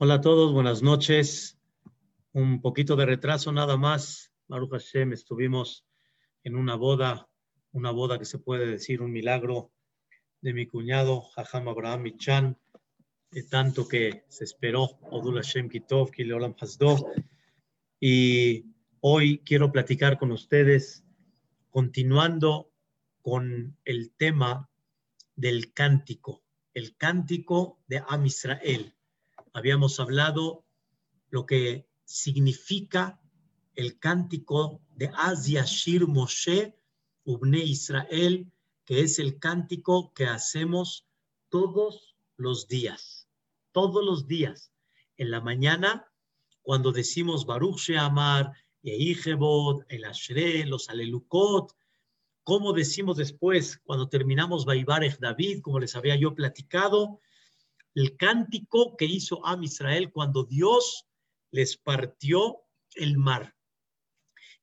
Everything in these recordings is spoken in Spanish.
Hola a todos, buenas noches. Un poquito de retraso nada más. Baruch Hashem, estuvimos en una boda, una boda que se puede decir un milagro de mi cuñado, Jajam Abraham Michan, de tanto que se esperó, Odul Hashem Kitov, Kileolam Hasdo. Y hoy quiero platicar con ustedes, continuando con el tema del cántico, el cántico de Am Israel. Habíamos hablado lo que significa el cántico de Asia Shir Moshe Ubne Israel, que es el cántico que hacemos todos los días, todos los días. En la mañana, cuando decimos Baruch Sheamar, Yehijebot, el Ashre, los Alelukot, como decimos después, cuando terminamos Baibarech David, como les había yo platicado, el cántico que hizo Am Israel cuando Dios les partió el mar.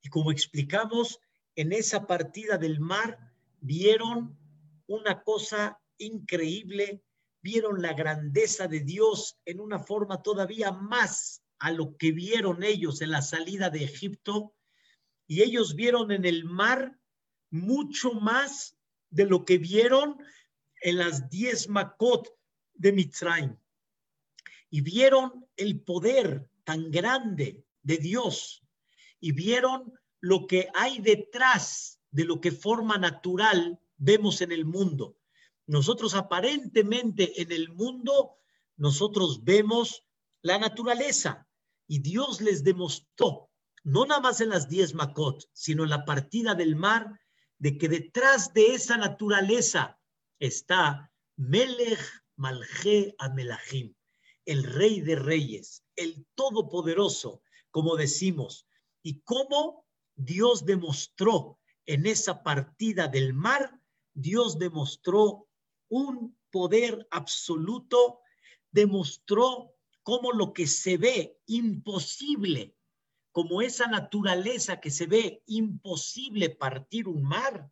Y como explicamos, en esa partida del mar vieron una cosa increíble, vieron la grandeza de Dios en una forma todavía más a lo que vieron ellos en la salida de Egipto. Y ellos vieron en el mar mucho más de lo que vieron en las diez Makot de Mitzrayim. Y vieron el poder tan grande de Dios y vieron lo que hay detrás de lo que forma natural vemos en el mundo. Nosotros aparentemente en el mundo, nosotros vemos la naturaleza y Dios les demostró, no nada más en las diez Makot, sino en la partida del mar, de que detrás de esa naturaleza está Melech Malje Amelahim, el rey de reyes, el todopoderoso, como decimos, y cómo Dios demostró en esa partida del mar, Dios demostró un poder absoluto, demostró cómo lo que se ve imposible como esa naturaleza que se ve imposible partir un mar,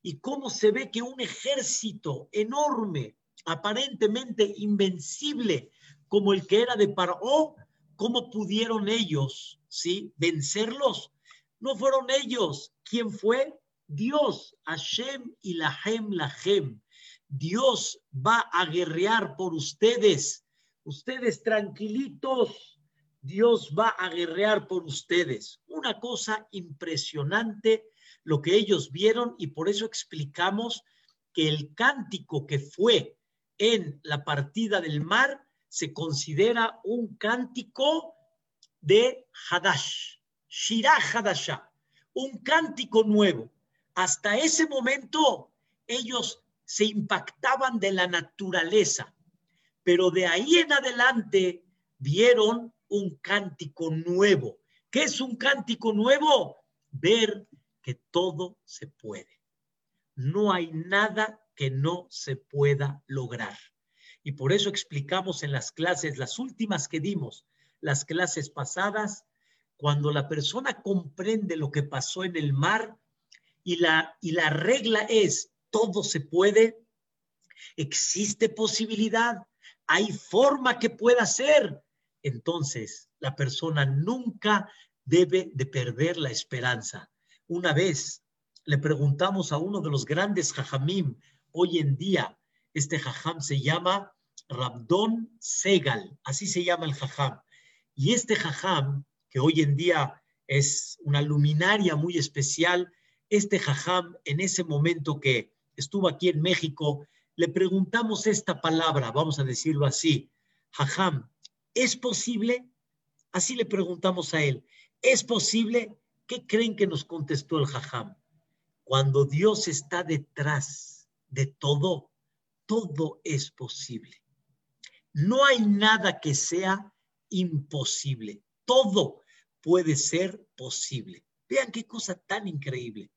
y cómo se ve que un ejército enorme, aparentemente invencible, como el que era de Paró, cómo pudieron ellos, ¿sí? Vencerlos. No fueron ellos. ¿Quién fue? Dios, Hashem y Lahem, Lahem. Dios va a guerrear por ustedes. Ustedes tranquilitos, Dios va a guerrear por ustedes. Una cosa impresionante lo que ellos vieron y por eso explicamos que el cántico que fue en la partida del mar se considera un cántico de Hadash, Shirah Hadashah, un cántico nuevo. Hasta ese momento ellos se impactaban de la naturaleza, pero de ahí en adelante vieron un cántico nuevo. ¿Qué es un cántico nuevo? Ver que todo se puede. No hay nada que no se pueda lograr. Y por eso explicamos en las clases, las últimas que dimos, las clases pasadas, cuando la persona comprende lo que pasó en el mar y la, y la regla es, todo se puede, existe posibilidad, hay forma que pueda ser, entonces la persona nunca debe de perder la esperanza. Una vez le preguntamos a uno de los grandes jajamim hoy en día, este jajam se llama Rabdon Segal, así se llama el jajam. Y este jajam, que hoy en día es una luminaria muy especial, este jajam en ese momento que estuvo aquí en México, le preguntamos esta palabra, vamos a decirlo así, jajam, ¿Es posible? Así le preguntamos a él. ¿Es posible? ¿Qué creen que nos contestó el jajam? Cuando Dios está detrás de todo, todo es posible. No hay nada que sea imposible. Todo puede ser posible. Vean qué cosa tan increíble.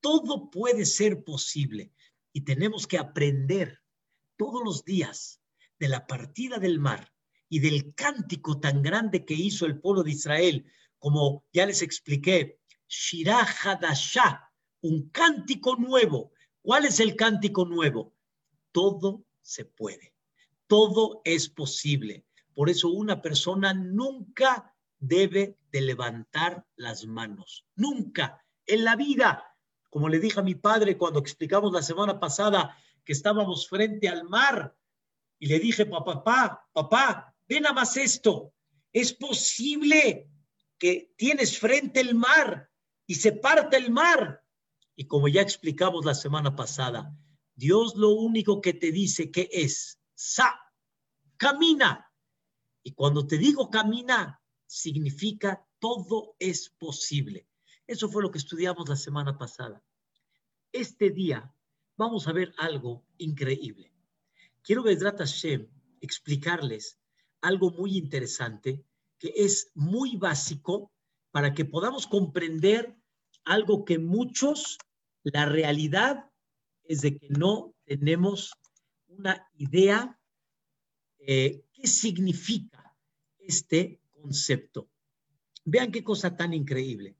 Todo puede ser posible y tenemos que aprender todos los días de la partida del mar y del cántico tan grande que hizo el pueblo de Israel, como ya les expliqué, Shirah Hadashah, un cántico nuevo. ¿Cuál es el cántico nuevo? Todo se puede, todo es posible, Por eso una persona nunca debe de levantar las manos. Nunca en la vida. Como le dije a mi padre cuando explicamos la semana pasada que estábamos frente al mar y le dije, papá, papá, papá, ven a más esto. Es posible que tienes frente el mar y se parte el mar. Y como ya explicamos la semana pasada, Dios lo único que te dice que es, sa, camina. Y cuando te digo camina, significa todo es posible. Eso fue lo que estudiamos la semana pasada. Este día vamos a ver algo increíble. Quiero, Vedrat Hashem, explicarles algo muy interesante que es muy básico para que podamos comprender algo que muchos la realidad es de que no tenemos una idea eh, qué significa este concepto. Vean qué cosa tan increíble.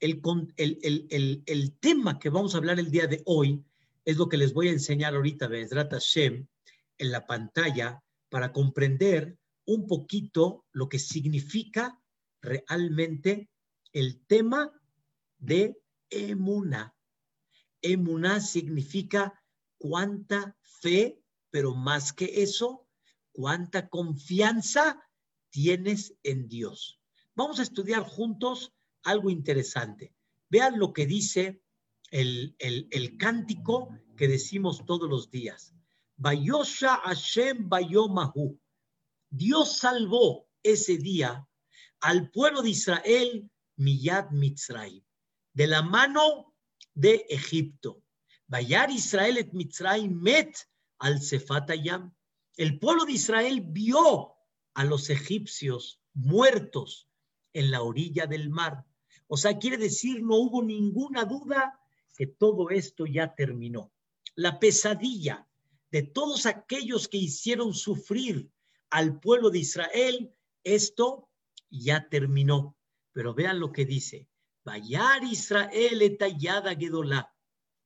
El, el, tema que vamos a hablar el día de hoy es lo que les voy a enseñar ahorita, Bezrat Hashem, en la pantalla, para comprender un poquito lo que significa realmente el tema de emuna. Emuná significa cuánta fe, pero más que eso, cuánta confianza tienes en Dios. Vamos a estudiar juntos algo interesante. Vean lo que dice el, el, cántico que decimos todos los días. Bayosha Hashem Bayomahu. Dios salvó ese día al pueblo de Israel, Miyad Mitzrayim, de la mano de Egipto. Bayar Israel et Mitzrayim met al Sefatayam. El pueblo de Israel vio a los egipcios muertos en la orilla del mar. O sea, quiere decir, no hubo ninguna duda que todo esto ya terminó. La pesadilla de todos aquellos que hicieron sufrir al pueblo de Israel, esto ya terminó. Pero vean lo que dice. Vayar Israel etallada Gedolá.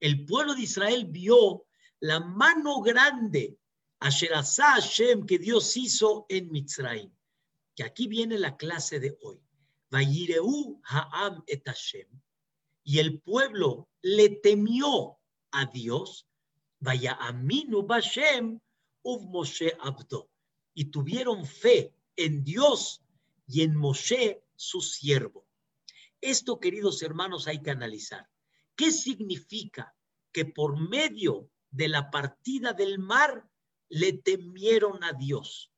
El pueblo de Israel vio la mano grande a Hashem que Dios hizo en Mitzrayim. Que aquí viene la clase de hoy. Vayireu Ha'am et Hashem. Y el pueblo le temió a Dios. Vaya aminu Bashem uv Moshe Abdo. Y tuvieron fe en Dios y en Moshe su siervo. Esto, queridos hermanos, hay que analizar. ¿Qué significa que por medio de la partida del mar le temieron a Dios?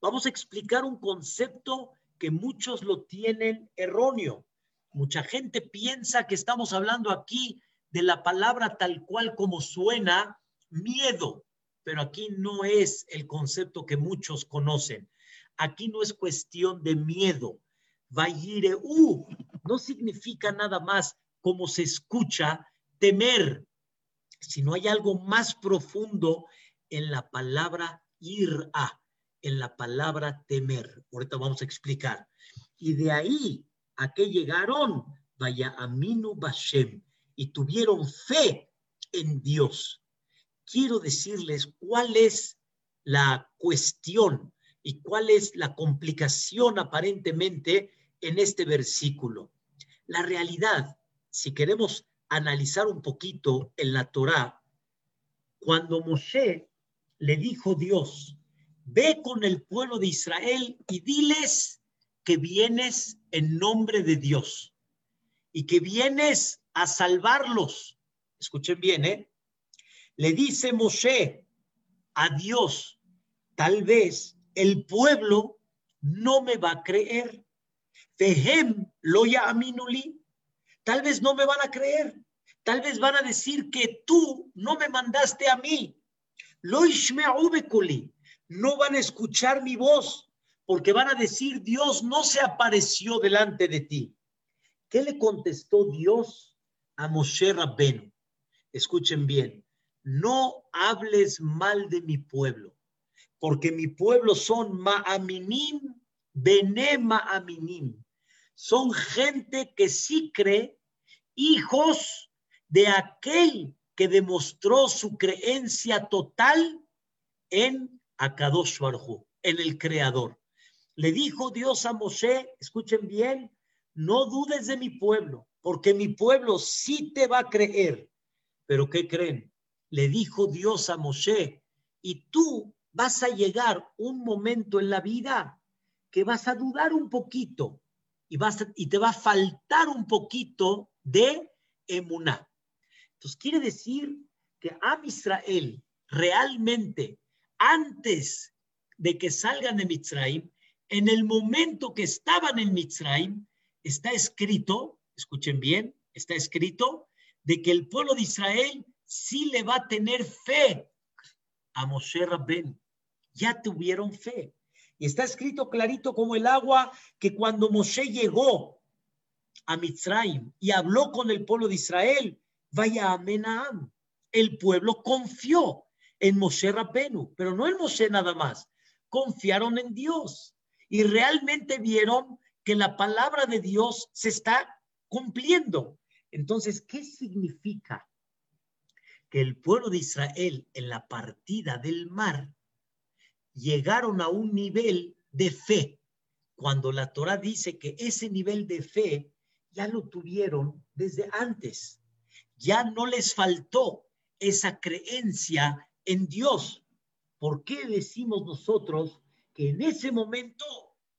Vamos a explicar un concepto que muchos lo tienen erróneo. Mucha gente piensa que estamos hablando aquí de la palabra tal cual como suena, miedo, pero aquí no es el concepto que muchos conocen. Aquí no es cuestión de miedo. Vayireu no significa nada más como se escucha temer, sino hay algo más profundo en la palabra a en la palabra temer. Ahorita vamos a explicar. Y de ahí a que llegaron, vaya Aminu Bashem, y tuvieron fe en Dios. Quiero decirles cuál es la cuestión y cuál es la complicación aparentemente en este versículo. La realidad, si queremos analizar un poquito en la Torá, cuando Moshe le dijo Dios, ve con el pueblo de Israel y diles que vienes en nombre de Dios y que vienes a salvarlos. Escuchen bien, ¿eh? Le dice Moshe a Dios, tal vez el pueblo no me va a creer. Fehem lo aminuli. Tal vez no me van a creer. Tal vez van a decir que tú no me mandaste a mí. Lo No van a escuchar mi voz porque van a decir Dios no se apareció delante de ti. ¿Qué le contestó Dios a Moshe Rabbenu? Escuchen bien. No hables mal de mi pueblo, porque mi pueblo son ma'aminim, bene ma'aminim son gente que sí cree, hijos de aquel que demostró su creencia total en Akadosh en el Creador. Le dijo Dios a Moshe, escuchen bien, no dudes de mi pueblo, porque mi pueblo sí te va a creer. Pero ¿qué creen? Le dijo Dios a Moshe, y tú vas a llegar un momento en la vida que vas a dudar un poquito y, te va a faltar un poquito de emuná. Entonces quiere decir que a Israel realmente antes de que salgan de Mitzrayim, en el momento que estaban en Mitzrayim, está escrito, escuchen bien, está escrito de que el pueblo de Israel sí le va a tener fe a Moshe Rabben. Ya tuvieron fe. Y está escrito clarito como el agua que cuando Moshe llegó a Mitzrayim y habló con el pueblo de Israel, vaya a. El pueblo confió en Moshe Rabenu, pero no en Moshe nada más. Confiaron en Dios y realmente vieron que la palabra de Dios se está cumpliendo. Entonces, ¿qué significa que el pueblo de Israel en la partida del mar llegaron a un nivel de fe? Cuando la Torah dice que ese nivel de fe ya lo tuvieron desde antes. Ya no les faltó esa creencia en Dios. ¿Por qué decimos nosotros que en ese momento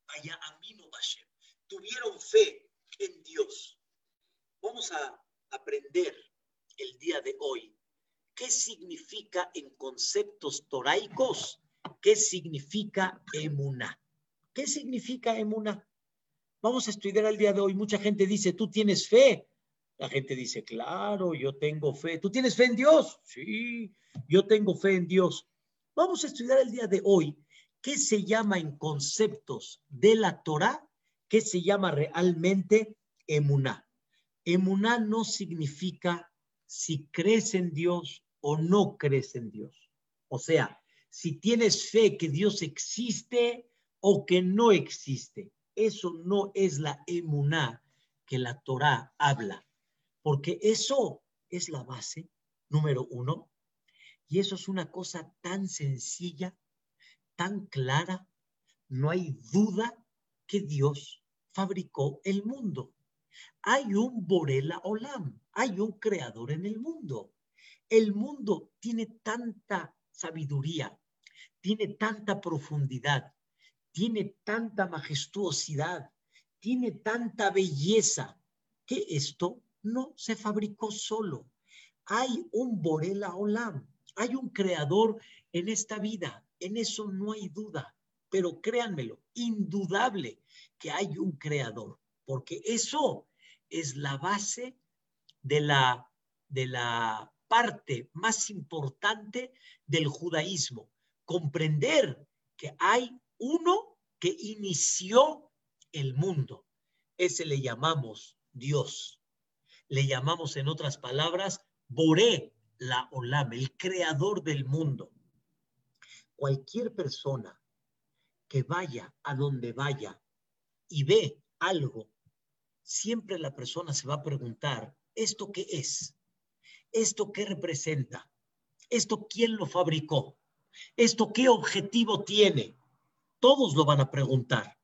vaya Aminu Hashem? Tuvieron fe en Dios. Vamos a aprender el día de hoy qué significa en conceptos toraicos, qué significa emuná. ¿Qué significa emuná? Vamos a estudiar el día de hoy. Mucha gente dice, tú tienes fe. La gente dice, claro, yo tengo fe. ¿Tú tienes fe en Dios? Sí, yo tengo fe en Dios. Vamos a estudiar el día de hoy qué se llama en conceptos de la Torah, qué se llama realmente emuná. Emuná no significa si crees en Dios o no crees en Dios. O sea, si tienes fe que Dios existe o que no existe. Eso no es la emuná que la Torah habla porque eso es la base número uno. Y eso es una cosa tan sencilla, tan clara. No hay duda que Dios fabricó el mundo. Hay un Borela Olam, hay un creador en el mundo. El mundo tiene tanta sabiduría, tiene tanta profundidad, tiene tanta majestuosidad, tiene tanta belleza, que esto no se fabricó solo. Hay un Borela Olam, hay un creador en esta vida, en eso no hay duda, pero créanmelo, indudable que hay un creador, porque eso es la base de la, de la parte más importante del judaísmo, comprender que hay uno que inició el mundo. Ese le llamamos Dios le llamamos en otras palabras Boré la Olam, el creador del mundo. Cualquier persona que vaya a donde vaya y ve algo, siempre la persona se va a preguntar, ¿esto qué es? ¿Esto qué representa? ¿Esto quién lo fabricó? ¿Esto qué objetivo tiene? Todos lo van a preguntar.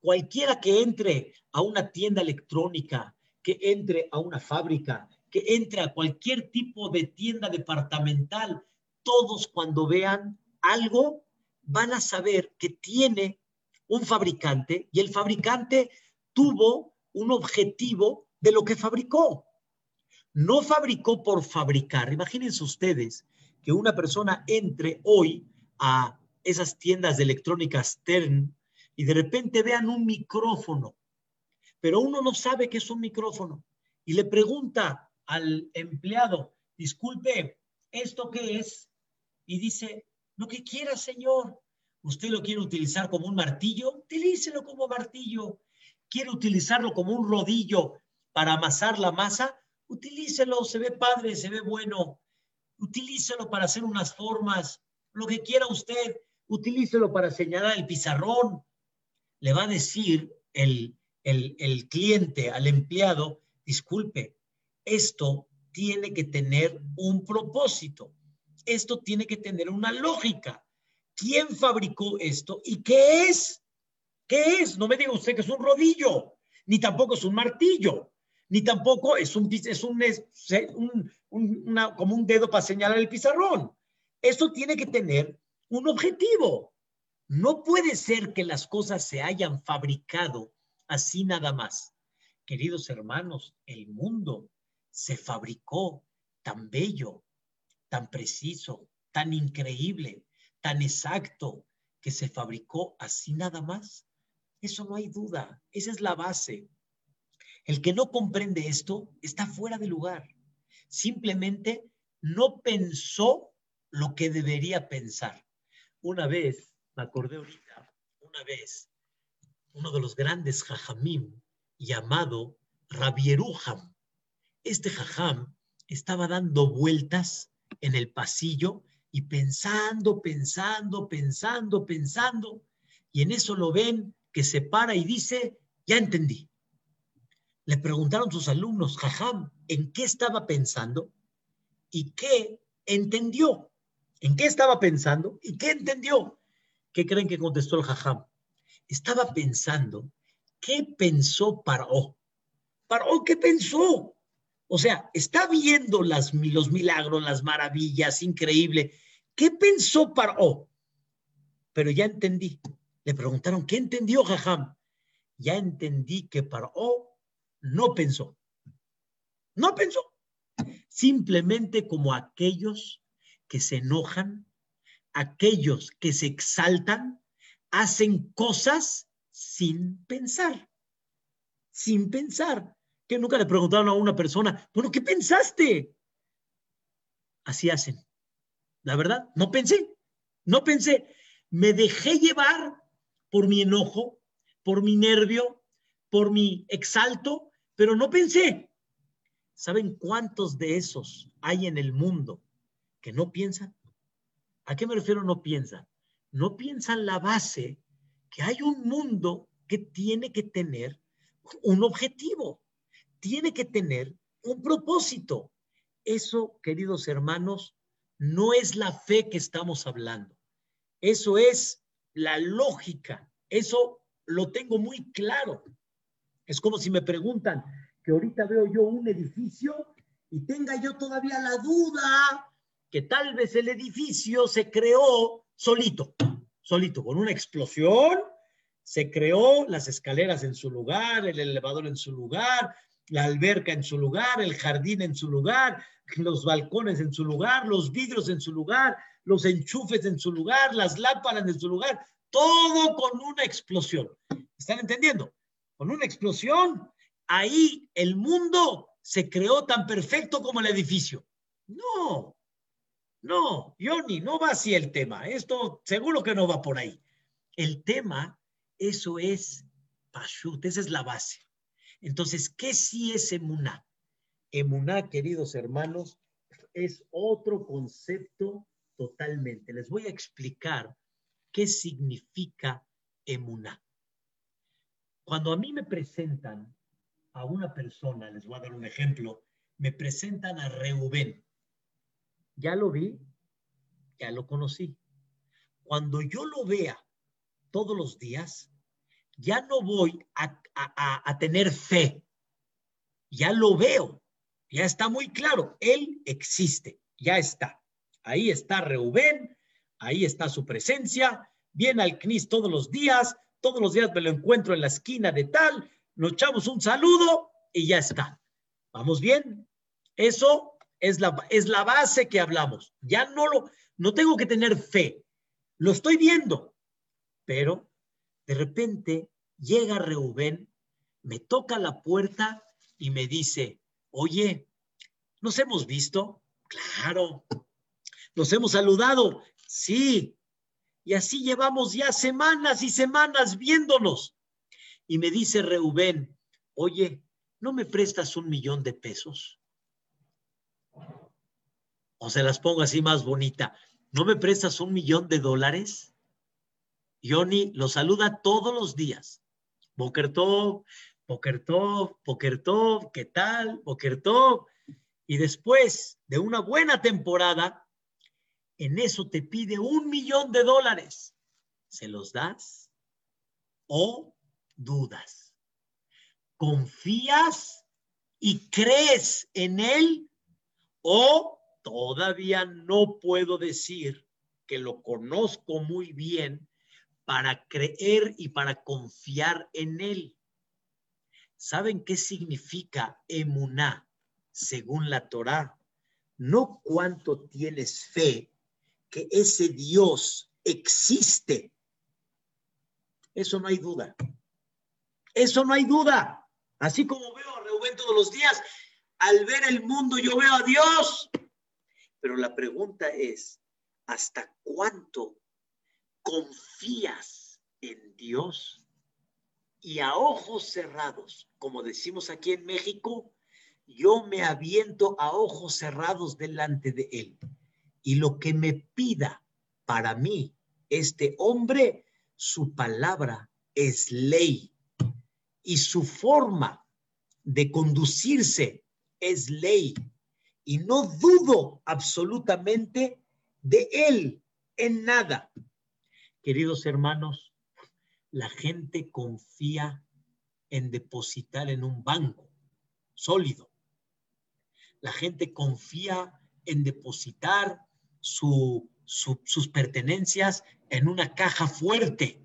Cualquiera que entre a una tienda electrónica que entre a una fábrica, que entre a cualquier tipo de tienda departamental, todos cuando vean algo van a saber que tiene un fabricante y el fabricante tuvo un objetivo de lo que fabricó. No fabricó por fabricar. Imagínense ustedes que una persona entre hoy a esas tiendas de electrónica Stern y de repente vean un micrófono pero uno no sabe qué es un micrófono y le pregunta al empleado, disculpe, ¿esto qué es? Y dice, lo que quiera, señor. ¿Usted lo quiere utilizar como un martillo? Utilícelo como martillo. ¿Quiere utilizarlo como un rodillo para amasar la masa? Utilícelo, se ve padre, se ve bueno. Utilícelo para hacer unas formas. Lo que quiera usted, utilícelo para señalar el pizarrón. Le va a decir el, el, cliente al empleado, disculpe, esto tiene que tener un propósito, esto tiene que tener una lógica. ¿Quién fabricó esto y qué es? ¿Qué es? No me diga usted que es un rodillo, ni tampoco es un martillo, ni tampoco es un, es un, es un, una, como un dedo para señalar el pizarrón. Esto tiene que tener un objetivo. No puede ser que las cosas se hayan fabricado así nada más. Queridos hermanos, el mundo se fabricó tan bello, tan preciso, tan increíble, tan exacto, que se fabricó así nada más. Eso no hay duda, esa es la base. El que no comprende esto está fuera de lugar. Simplemente no pensó lo que debería pensar. Una vez, me acordé ahorita, una vez, uno de los grandes jajamim llamado Rabieruham. Este jajam estaba dando vueltas en el pasillo y pensando, pensando, pensando, pensando, y en eso lo ven que se para y dice, ya entendí. Le preguntaron sus alumnos, Jajam, ¿en qué estaba pensando? ¿Y qué entendió? ¿En qué estaba pensando? ¿Y qué entendió? ¿Qué creen que contestó el Jajam? Estaba pensando, ¿qué pensó Paró? ¿Paró qué pensó? O sea, está viendo los milagros, las maravillas, increíble. ¿Qué pensó Paró? Pero ya entendí. Le preguntaron, ¿qué entendió Jajam? Ya entendí que Paró no pensó. No pensó. Simplemente como aquellos que se enojan, aquellos que se exaltan, hacen cosas sin pensar. Sin pensar que nunca le preguntaron a una persona, bueno, ¿qué pensaste? Así hacen. La verdad, no pensé, no pensé. Me dejé llevar por mi enojo, por mi nervio, por mi exalto, pero no pensé. ¿Saben cuántos de esos hay en el mundo que no piensan? ¿A qué me refiero no piensan? No piensan la base que hay un mundo que tiene que tener un objetivo tiene que tener un propósito. Eso, queridos hermanos, no es la fe que estamos hablando. Eso es la lógica. Eso lo tengo muy claro. Es como si me preguntan que ahorita veo yo un edificio y tenga yo todavía la duda que tal vez el edificio se creó solito, solito, con una explosión, se creó las escaleras en su lugar, el elevador en su lugar, la alberca en su lugar, el jardín en su lugar, los balcones en su lugar, los vidrios en su lugar, los enchufes en su lugar, las lámparas en su lugar, todo con una explosión. ¿Están entendiendo? Con una explosión, ahí el mundo se creó tan perfecto como el edificio. No, no, Johnny, no va así el tema. Esto seguro que no va por ahí. El tema, eso es Pashut, esa es la base. Entonces, ¿qué sí es emuná? Emuná, queridos hermanos, es otro concepto totalmente. Les voy a explicar qué significa emuná. Cuando a mí me presentan a una persona, les voy a dar un ejemplo, me presentan a Reubén. Ya lo vi, ya lo conocí. Cuando yo lo vea todos los días, ya no voy a, tener fe, ya lo veo, ya está muy claro, Él existe, ya está. Ahí está Reubén, ahí está su presencia, viene al CNIS todos los días, todos los días me lo encuentro en la esquina de tal, nos echamos un saludo y ya está. ¿Vamos bien? Eso es la, es la base que hablamos. Ya no lo, no tengo que tener fe, lo estoy viendo, pero de repente llega Reubén, me toca la puerta y me dice, oye, ¿nos hemos visto? Claro. ¿Nos hemos saludado? Sí. Y así llevamos ya semanas y semanas viéndonos. Y me dice Reubén, oye, ¿no me prestas un millón de pesos? O se las pongo así más bonita. ¿No me prestas un millón de dólares? Johnny lo saluda todos los días. Boker Tov, Boker Tov, ¿qué tal? Boker Y después de una buena temporada, en eso te pide un millón de dólares. ¿Se los das? o dudas? ¿Confías y crees en Él o todavía no puedo decir que lo conozco muy bien para creer y para confiar en Él? ¿Saben qué significa emuná según la Torá? No cuánto tienes fe ese Dios existe. Eso no hay duda. Eso no hay duda. Así como veo a Reuben todos los días, al ver el mundo yo veo a Dios. Pero la pregunta es, ¿hasta cuánto confías en Dios? Y a ojos cerrados, como decimos aquí en México, yo me aviento a ojos cerrados delante de Él. Y lo que me pida para mí este hombre, su palabra es ley. Y su forma de conducirse es ley. Y no dudo absolutamente de Él en nada. Queridos hermanos, la gente confía en depositar en un banco sólido. La gente confía en depositar sus pertenencias en una caja fuerte,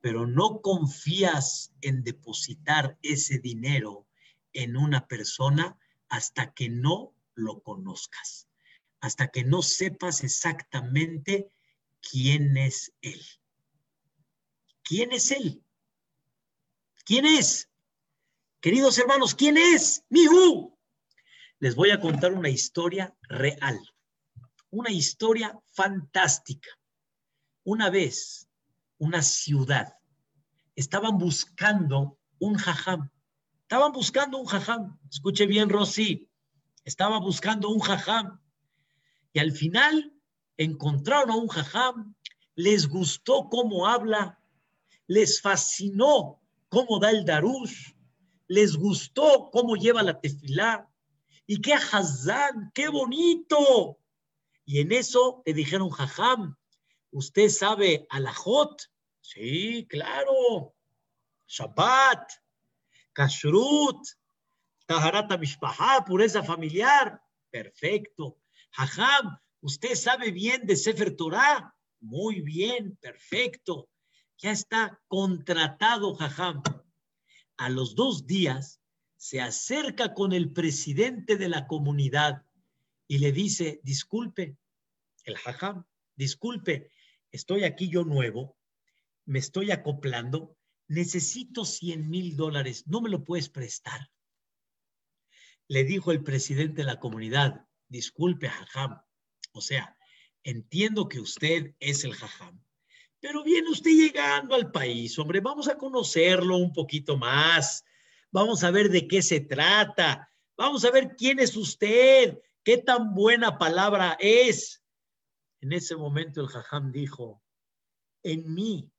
pero no confías en depositar ese dinero en una persona hasta que no lo conozcas, hasta que no sepas exactamente quién es Él. ¿Quién es Él? ¿Quién es? Queridos hermanos, ¿quién es? Mihu. Les voy a contar una historia real, una historia fantástica. Una vez, una ciudad, estaban buscando un jajam. Estaban buscando un jajam. Escuche bien, Rosy. Estaba buscando un jajam. Y al final encontraron a un jajam. Les gustó cómo habla. Les fascinó cómo da el darush. Les gustó cómo lleva la tefilá. Y qué hazán, qué bonito. Y en eso le dijeron, jajam, ¿usted sabe alajot? Sí, claro. Shabbat, kashrut, taharata mishpahá, pureza familiar. Perfecto. Jajam, ¿usted sabe bien de Sefer Torah? Muy bien, perfecto. Ya está contratado, jajam. A los dos días se acerca con el presidente de la comunidad y le dice, disculpe, el jajam, disculpe, estoy aquí yo nuevo, me estoy acoplando, necesito 100 mil dólares, ¿no me lo puedes prestar? Le dijo el presidente de la comunidad, disculpe, jajam, o sea, entiendo que usted es el jajam, pero viene usted llegando al país, hombre, vamos a conocerlo un poquito más, Vamos a ver de qué se trata. Vamos a ver quién es usted, qué tan buena palabra es. En ese momento el jajam dijo, en mí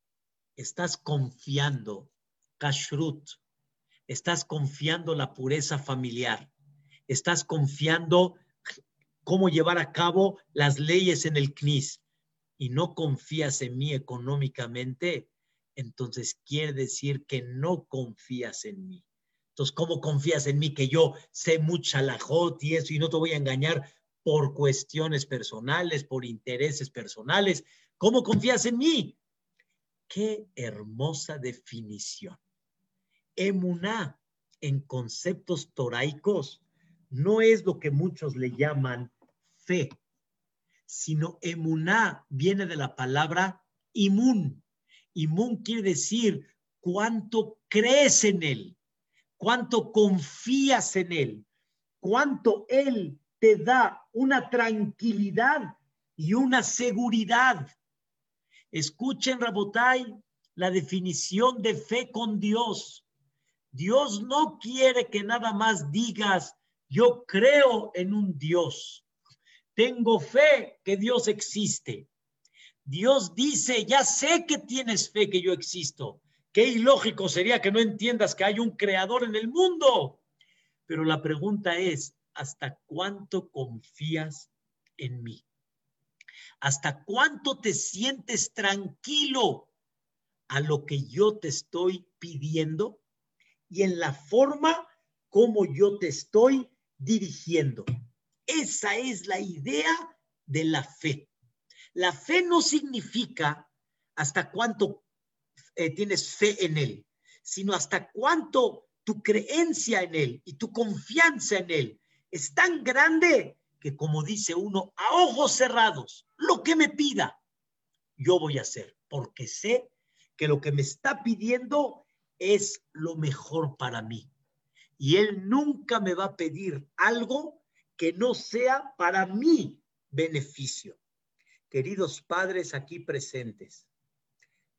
estás confiando, kashrut, estás confiando la pureza familiar, estás confiando cómo llevar a cabo las leyes en el CNIS y no confías en mí económicamente, entonces quiere decir que no confías en mí. Entonces, ¿cómo confías en mí que yo sé mucha lajot y eso y no te voy a engañar por cuestiones personales, por intereses personales? ¿Cómo confías en mí? Qué hermosa definición. Emuná en conceptos toraicos no es lo que muchos le llaman fe, sino emuná viene de la palabra imun. Imun quiere decir cuánto crees en él cuánto confías en Él, cuánto Él te da una tranquilidad y una seguridad. Escuchen, Rabotai, la definición de fe con Dios. Dios no quiere que nada más digas, yo creo en un Dios. Tengo fe que Dios existe. Dios dice, ya sé que tienes fe que yo existo. Qué ilógico sería que no entiendas que hay un creador en el mundo. Pero la pregunta es, ¿hasta cuánto confías en mí? ¿Hasta cuánto te sientes tranquilo a lo que yo te estoy pidiendo y en la forma como yo te estoy dirigiendo. Esa es la idea de la fe. La fe no significa hasta cuánto eh, tienes fe en Él, sino hasta cuánto tu creencia en Él y tu confianza en Él es tan grande que como dice uno, a ojos cerrados, lo que me pida, yo voy a hacer, porque sé que lo que me está pidiendo es lo mejor para mí. Y Él nunca me va a pedir algo que no sea para mi beneficio. Queridos padres aquí presentes,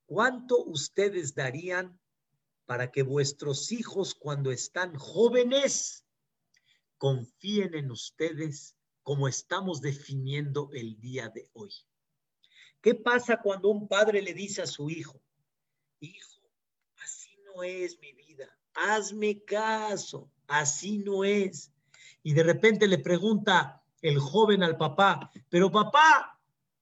¿cuánto ustedes darían para que vuestros hijos cuando están jóvenes confíen en ustedes como estamos definiendo el día de hoy? ¿Qué pasa cuando un padre le dice a su hijo, hijo, así no es mi vida, hazme caso, así no es? Y de repente le pregunta el joven al papá, pero papá,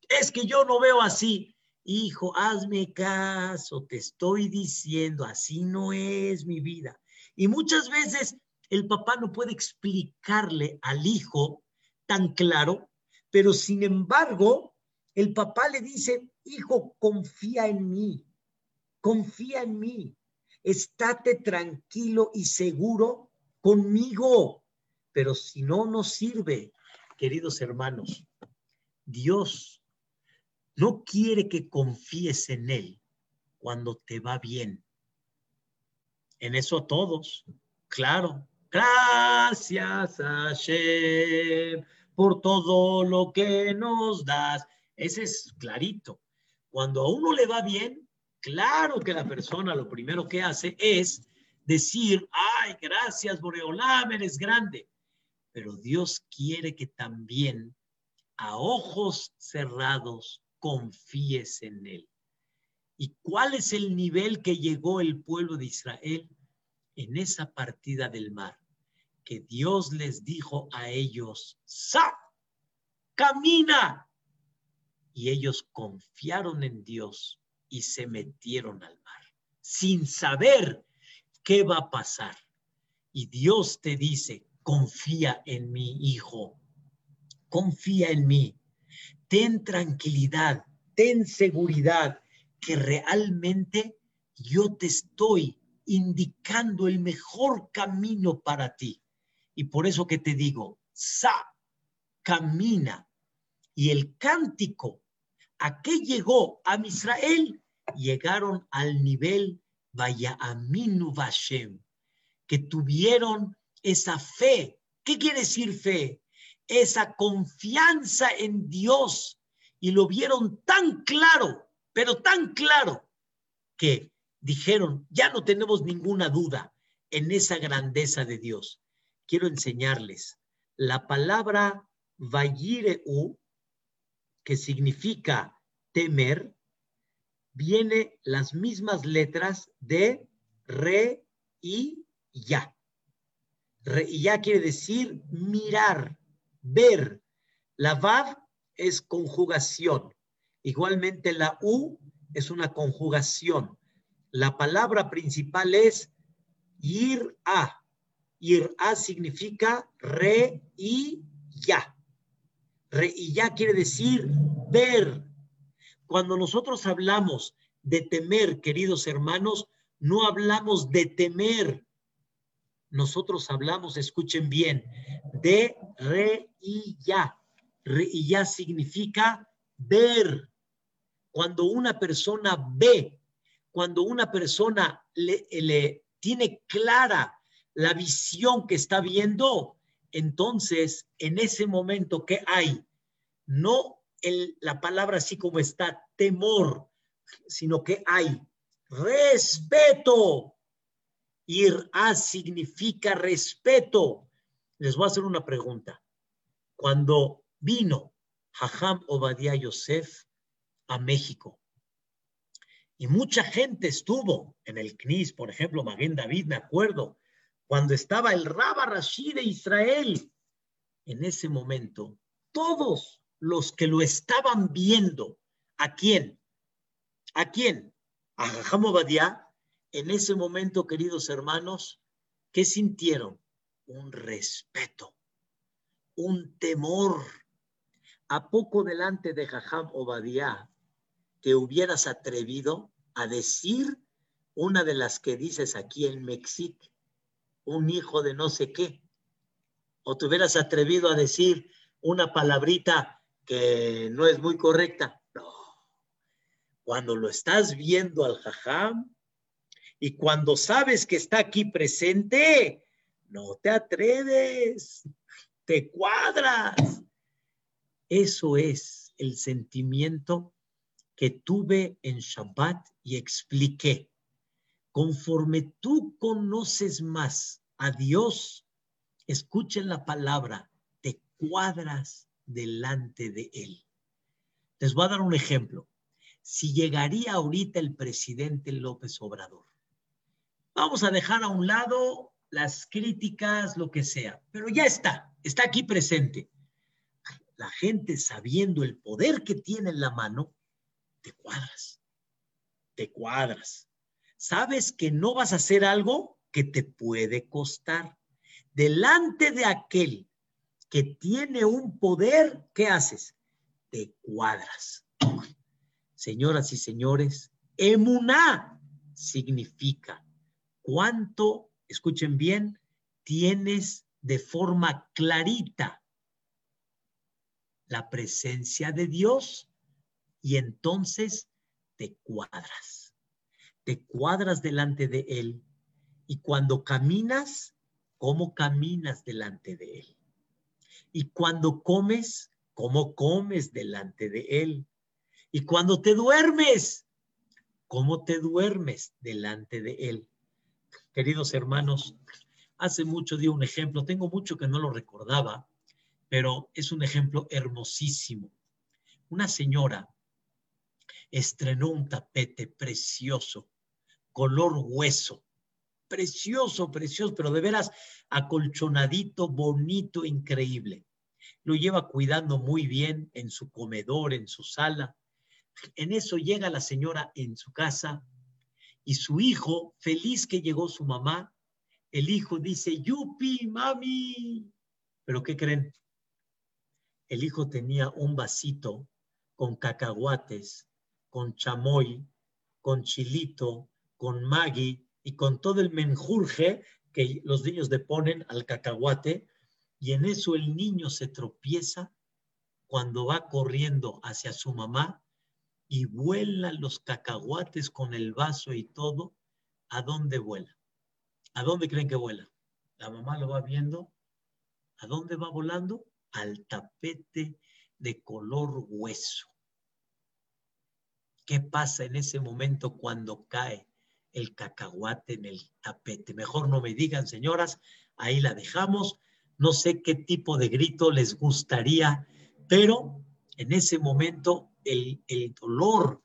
es que yo no veo así. Hijo, hazme caso, te estoy diciendo, así no es mi vida. Y muchas veces el papá no puede explicarle al hijo tan claro, pero sin embargo, el papá le dice, hijo, confía en mí, confía en mí, estate tranquilo y seguro conmigo, pero si no, no sirve, queridos hermanos. Dios no quiere que confíes en Él cuando te va bien. En eso todos, claro. Gracias a Hashem por todo lo que nos das. Ese es clarito. Cuando a uno le va bien, claro que la persona lo primero que hace es decir, ay, gracias Boreolam, eres grande. Pero Dios quiere que también a ojos cerrados confíes en Él. ¿Y cuál es el nivel que llegó el pueblo de Israel en esa partida del mar? Que Dios les dijo a ellos, ¡Sa! ¡Camina! Y ellos confiaron en Dios y se metieron al mar, sin saber qué va a pasar. Y Dios te dice, confía en mi hijo, confía en mí, ten tranquilidad, ten seguridad que realmente yo te estoy indicando el mejor camino para ti. Y por eso que te digo, sa, camina. Y el cántico, ¿a qué llegó a Israel? Llegaron al nivel Vaya Aminu Vashem, que tuvieron esa fe. ¿Qué quiere decir fe? Esa confianza en Dios y lo vieron tan claro, pero tan claro, que dijeron, ya no tenemos ninguna duda en esa grandeza de Dios. Quiero enseñarles la palabra Vayireu, que significa temer, viene las mismas letras de re y ya. Y ya quiere decir mirar, ver. La vav es conjugación. Igualmente la u es una conjugación. La palabra principal es ir a. Ir a significa re y ya. Re y ya quiere decir ver. Cuando nosotros hablamos de temer, queridos hermanos, no hablamos de temer, nosotros hablamos, escuchen bien, de re y ya. Re y ya significa ver. Cuando una persona ve, cuando una persona le, le tiene clara la visión que está viendo, entonces en ese momento que hay, no el, la palabra así como está, temor, sino que hay respeto Ir a significa respeto. Les voy a hacer una pregunta. Cuando vino Jajam Obadiah Yosef a México, y mucha gente estuvo en el CNIS, por ejemplo, Maguen David, me acuerdo, cuando estaba el Rabba Rashid de Israel. En ese momento, todos los que lo estaban viendo, ¿a quién? ¿A quién? a Jajam Obadiah, en ese momento, queridos hermanos, ¿qué sintieron? Un respeto, un temor. ¿A poco delante de Jajam Obadiah te hubieras atrevido a decir una de las que dices aquí en México, un hijo de no sé qué? ¿O te hubieras atrevido a decir una palabrita que no es muy correcta? No. Cuando lo estás viendo al jajam y cuando sabes que está aquí presente, no te atreves, te cuadras. Eso es el sentimiento que tuve en Shabbat y expliqué. Conforme tú conoces más a Dios, escuchen la palabra, te cuadras delante de Él. Les voy a dar un ejemplo. Si llegaría ahorita el presidente López Obrador, vamos a dejar a un lado las críticas, lo que sea, pero ya está, está aquí presente. La gente sabiendo el poder que tiene en la mano, te cuadras, te cuadras. Sabes que no vas a hacer algo que te puede costar. Delante de aquel que tiene un poder, ¿qué haces? Te cuadras. Señoras y señores, emuná significa cuánto, escuchen bien, tienes de forma clarita la presencia de Dios y entonces te cuadras. Te cuadras delante de Él y cuando caminas, ¿cómo caminas delante de Él? Y cuando comes, ¿cómo comes delante de Él? Y cuando te duermes, ¿cómo te duermes delante de Él? Queridos hermanos, hace mucho di un ejemplo, tengo mucho que no lo recordaba, pero es un ejemplo hermosísimo. Una señora estrenó un tapete precioso, color hueso, precioso, precioso, pero de veras acolchonadito, bonito, increíble. Lo lleva cuidando muy bien en su comedor, en su sala. En eso llega la señora en su casa y su hijo, feliz que llegó su mamá, el hijo dice, yupi, mami. Pero ¿qué creen? El hijo tenía un vasito con cacahuates con chamoy, con chilito, con magui y con todo el menjurje que los niños le ponen al cacahuate. Y en eso el niño se tropieza cuando va corriendo hacia su mamá y vuela los cacahuates con el vaso y todo. ¿A dónde vuela? ¿A dónde creen que vuela? La mamá lo va viendo. ¿A dónde va volando? Al tapete de color hueso. ¿Qué pasa en ese momento cuando cae el cacahuate en el tapete? Mejor no me digan, señoras, ahí la dejamos. No sé qué tipo de grito les gustaría, pero en ese momento el, el dolor,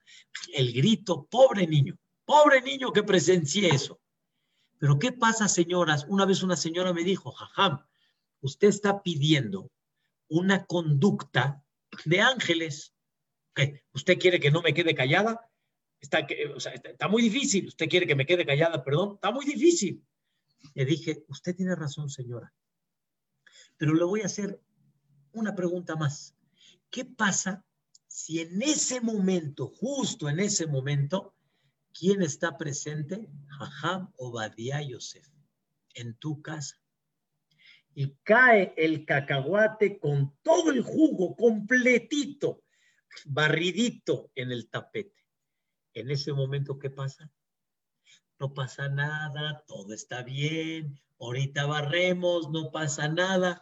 el grito, pobre niño, pobre niño que presencié eso. Pero ¿qué pasa, señoras? Una vez una señora me dijo, jajam, usted está pidiendo una conducta de ángeles. ¿Usted quiere que no me quede callada? Está, está, muy difícil. ¿Usted quiere que me quede callada? Perdón, está muy difícil. Le dije, usted tiene razón, señora. Pero le voy a hacer una pregunta más. ¿Qué pasa si en ese momento, justo en ese momento, ¿quién está presente? Jajam Obadiah Yosef, en tu casa. Y cae el cacahuate con todo el jugo completito barridito en el tapete. En ese momento, ¿qué pasa? No pasa nada, todo está bien, ahorita barremos, no pasa nada.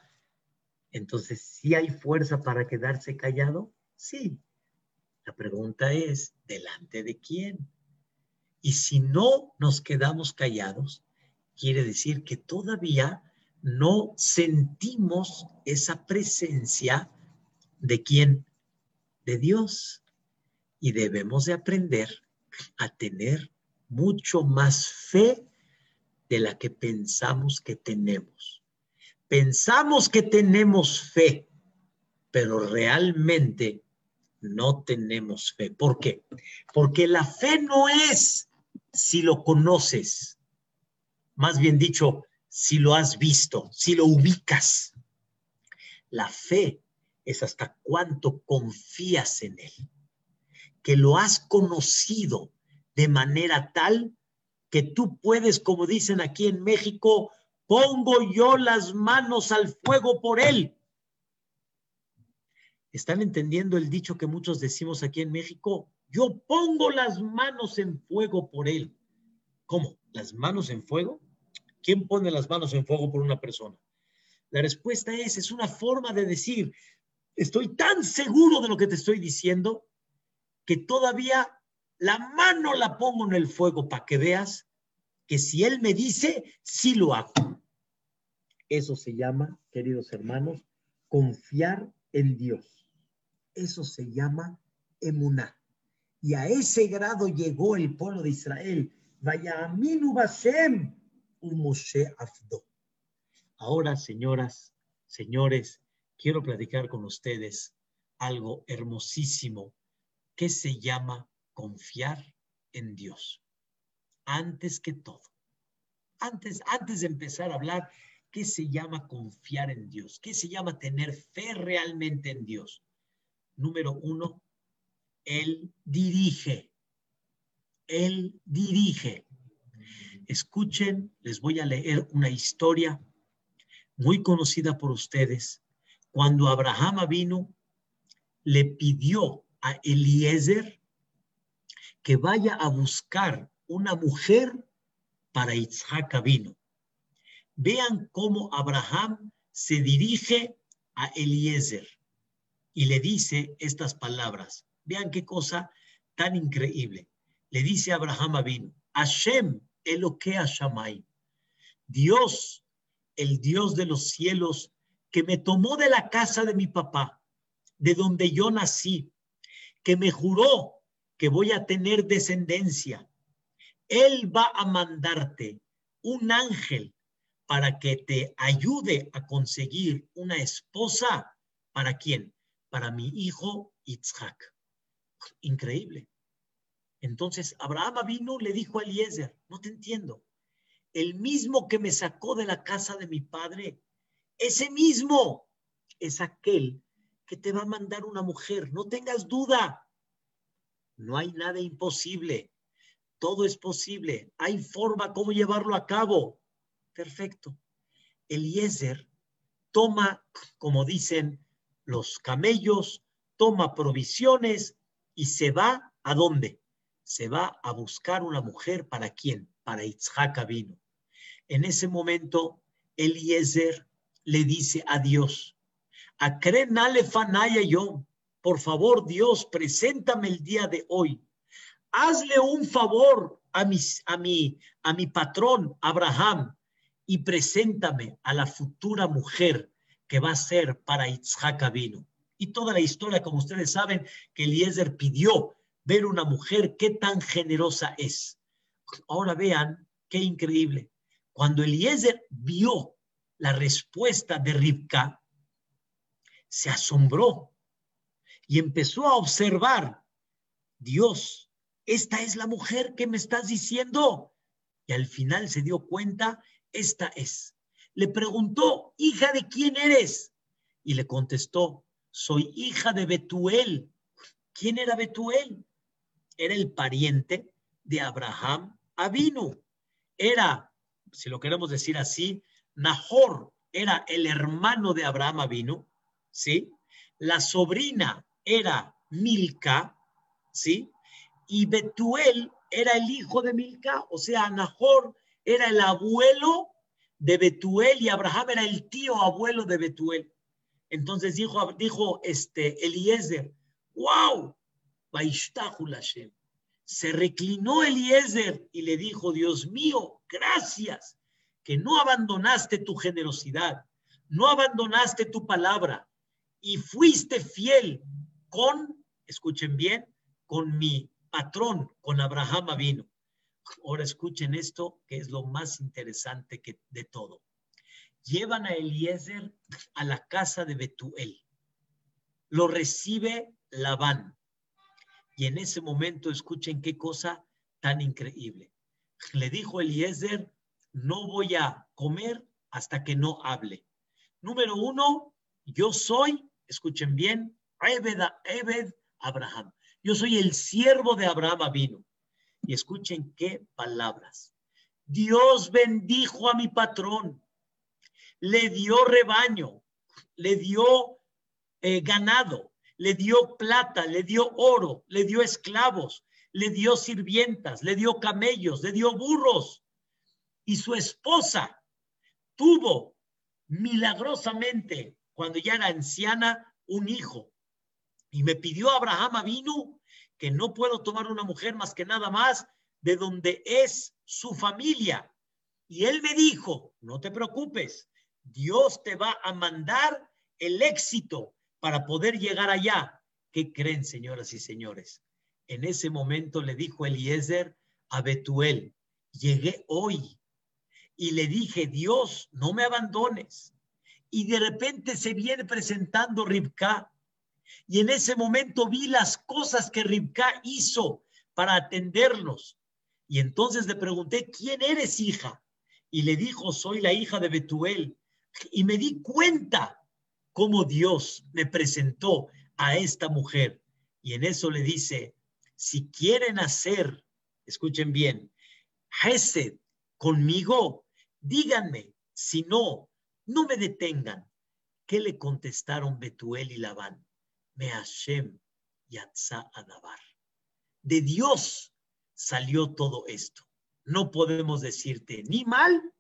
Entonces, ¿sí hay fuerza para quedarse callado? Sí. Pregunta es, ¿delante de quién? Y si no nos quedamos callados, quiere decir que todavía no sentimos esa presencia de quién? de Dios y debemos de aprender a tener mucho más fe de la que pensamos que tenemos. Pensamos que tenemos fe, pero realmente no tenemos fe. ¿Por qué? Porque la fe no es si lo conoces, más bien dicho, si lo has visto, si lo ubicas. La fe es hasta cuánto confías en él, que lo has conocido de manera tal que tú puedes, como dicen aquí en México, pongo yo las manos al fuego por él. ¿Están entendiendo el dicho que muchos decimos aquí en México? Yo pongo las manos en fuego por él. ¿Cómo? ¿Las manos en fuego? ¿Quién pone las manos en fuego por una persona? La respuesta es, es una forma de decir, estoy tan seguro de lo que te estoy diciendo que todavía la mano la pongo en el fuego para que veas que si él me dice, sí lo hago. Eso se llama, queridos hermanos, confiar en Dios. Eso se llama emuná. Y a ese grado llegó el pueblo de Israel. Vaya aminu Bashem, Moshe Afdo. Ahora, señoras, señores, quiero platicar con ustedes algo hermosísimo que se llama confiar en Dios. Antes que todo. Antes, antes de empezar a hablar, ¿qué se llama confiar en Dios? ¿Qué se llama tener fe realmente en Dios? Número uno, Él dirige. Él dirige. Escuchen, les voy a leer una historia muy conocida por ustedes. Cuando Abraham vino, le pidió a Eliezer que vaya a buscar una mujer para Isaac vino. Vean cómo Abraham se dirige a Eliezer y le dice estas palabras. Vean qué cosa tan increíble. Le dice Abraham vino, Hashem Eloquea Shamay, Dios, el Dios de los cielos, que me tomó de la casa de mi papá, de donde yo nací, que me juró que voy a tener descendencia. Él va a mandarte un ángel para que te ayude a conseguir una esposa. ¿Para quién? Para mi hijo Itzhak. Increíble. Entonces Abraham vino, le dijo a Eliezer, no te entiendo, el mismo que me sacó de la casa de mi padre, ese mismo es aquel que te va a mandar una mujer, no tengas duda. No hay nada imposible, todo es posible, hay forma cómo llevarlo a cabo. Perfecto. Eliezer toma, como dicen los camellos, toma provisiones y se va a dónde? se va a buscar una mujer para quién? Para Itzhak vino. En ese momento, Eliezer le dice a Dios, yo, por favor Dios, preséntame el día de hoy. Hazle un favor a, mis, a, mi, a mi patrón Abraham y preséntame a la futura mujer que va a ser para Itzhak vino. Y toda la historia, como ustedes saben, que Eliezer pidió ver una mujer qué tan generosa es. Ahora vean qué increíble. Cuando Eliezer vio la respuesta de Ribka, se asombró y empezó a observar, Dios, esta es la mujer que me estás diciendo. Y al final se dio cuenta, esta es. Le preguntó, hija de quién eres? Y le contestó, soy hija de Betuel. ¿Quién era Betuel? era el pariente de Abraham Avinu. Era, si lo queremos decir así, Nahor era el hermano de Abraham Avinu, ¿sí? La sobrina era Milca, ¿sí? Y Betuel era el hijo de Milca, o sea, Nahor era el abuelo de Betuel y Abraham era el tío abuelo de Betuel. Entonces dijo, dijo este Eliezer, wow, se reclinó Eliezer y le dijo, Dios mío, gracias que no abandonaste tu generosidad, no abandonaste tu palabra y fuiste fiel con, escuchen bien, con mi patrón, con Abraham vino. Ahora escuchen esto, que es lo más interesante de todo. Llevan a Eliezer a la casa de Betuel. Lo recibe Labán. Y en ese momento escuchen qué cosa tan increíble. Le dijo Eliezer, no voy a comer hasta que no hable. Número uno, yo soy, escuchen bien, Ebed, Abraham. Yo soy el siervo de Abraham vino. Y escuchen qué palabras. Dios bendijo a mi patrón, le dio rebaño, le dio eh, ganado, le dio plata, le dio oro, le dio esclavos, le dio sirvientas, le dio camellos, le dio burros. Y su esposa tuvo milagrosamente, cuando ya era anciana, un hijo. Y me pidió Abraham vino que no puedo tomar una mujer más que nada más de donde es su familia. Y él me dijo, no te preocupes, Dios te va a mandar el éxito para poder llegar allá. ¿Qué creen, señoras y señores? En ese momento le dijo Eliezer a Betuel, llegué hoy y le dije, Dios, no me abandones. Y de repente se viene presentando Ribka. Y en ese momento vi las cosas que Ribka hizo para atenderlos. Y entonces le pregunté, ¿quién eres, hija? Y le dijo, soy la hija de Betuel. Y me di cuenta cómo Dios me presentó a esta mujer. Y en eso le dice, si quieren hacer, escuchen bien, Hesed conmigo, díganme, si no, no me detengan. ¿Qué le contestaron Betuel y Labán? Me Hashem Yatza Adabar. De Dios salió todo esto. No podemos decirte ni mal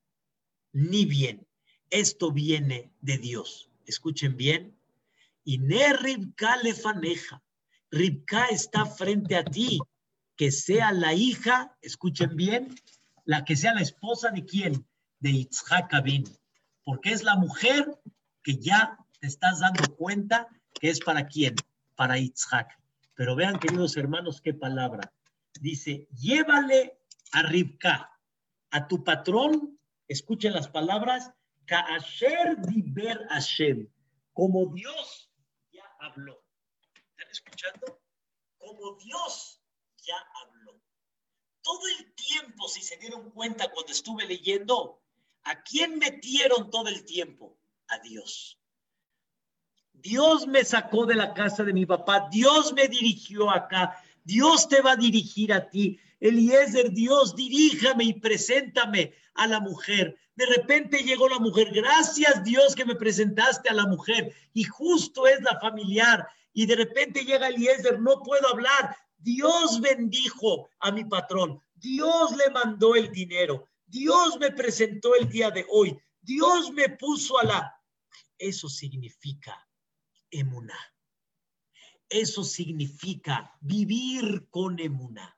ni bien. Esto viene de Dios. Escuchen bien. Y ne Ribka lefaneja. Ribka está frente a ti. Que sea la hija, escuchen bien, la que sea la esposa de quién? De Yitzhak Abin. Porque es la mujer que ya te estás dando cuenta que es para quién? Para Yitzhak. Pero vean, queridos hermanos, qué palabra. Dice, llévale a Ribka, a tu patrón, escuchen las palabras, Kaasher Diber Hashem, como Dios ya habló. ¿Están escuchando? Como Dios ya habló. Todo el tiempo, si se dieron cuenta cuando estuve leyendo, ¿a quién metieron todo el tiempo? A Dios. Dios me sacó de la casa de mi papá, Dios me dirigió acá, Dios te va a dirigir a ti. Eliezer, Dios, diríjame y preséntame a la mujer. De repente llegó la mujer. Gracias Dios que me presentaste a la mujer. Y justo es la familiar. Y de repente llega Eliezer, no puedo hablar. Dios bendijo a mi patrón. Dios le mandó el dinero. Dios me presentó el día de hoy. Dios me puso a la... Eso significa emuná. Eso significa vivir con emuná.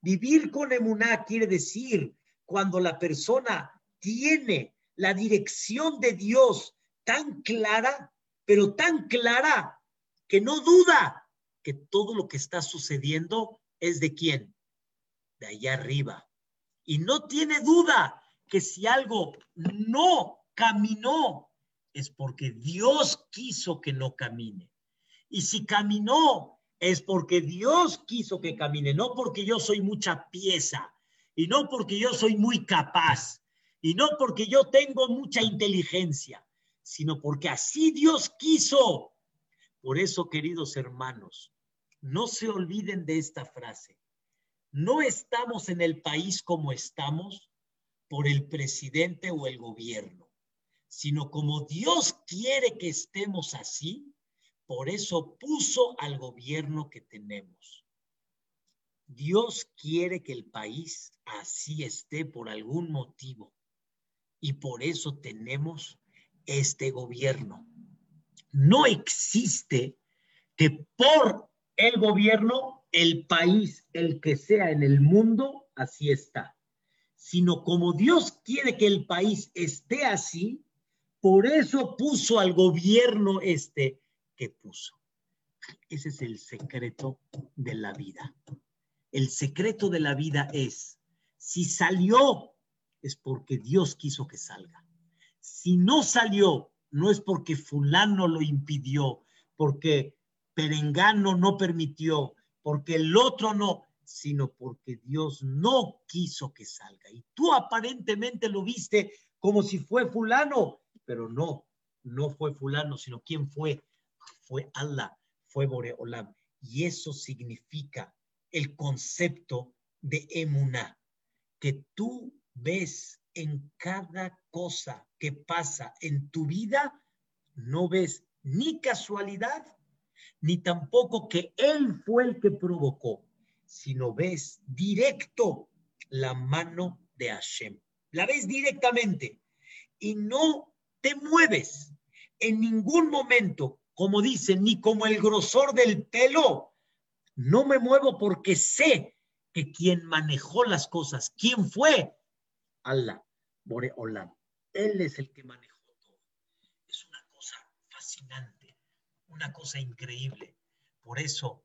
Vivir con emuná quiere decir cuando la persona tiene la dirección de Dios tan clara, pero tan clara que no duda que todo lo que está sucediendo es de quién? De allá arriba. Y no tiene duda que si algo no caminó es porque Dios quiso que no camine. Y si caminó es porque Dios quiso que camine, no porque yo soy mucha pieza y no porque yo soy muy capaz y no porque yo tengo mucha inteligencia, sino porque así Dios quiso. Por eso, queridos hermanos, no se olviden de esta frase. No estamos en el país como estamos por el presidente o el gobierno sino como Dios quiere que estemos así, por eso puso al gobierno que tenemos. Dios quiere que el país así esté por algún motivo y por eso tenemos este gobierno. No existe que por el gobierno, el país, el que sea en el mundo, así está, sino como Dios quiere que el país esté así, por eso puso al gobierno este que puso. Ese es el secreto de la vida. El secreto de la vida es, si salió, es porque Dios quiso que salga. Si no salió, no es porque fulano lo impidió, porque Perengano no permitió, porque el otro no, sino porque Dios no quiso que salga. Y tú aparentemente lo viste como si fue fulano, pero no, no fue fulano, sino quién fue, fue Allah, fue Boreolam. Y eso significa el concepto de emuná, que tú ves en cada cosa que pasa en tu vida, no ves ni casualidad, ni tampoco que Él fue el que provocó, sino ves directo la mano de Hashem. La ves directamente y no te mueves en ningún momento, como dicen, ni como el grosor del pelo. No me muevo porque sé que quien manejó las cosas, ¿quién fue? Allah, Boreolam. Él es el que manejó todo. Es una cosa fascinante, una cosa increíble. Por eso,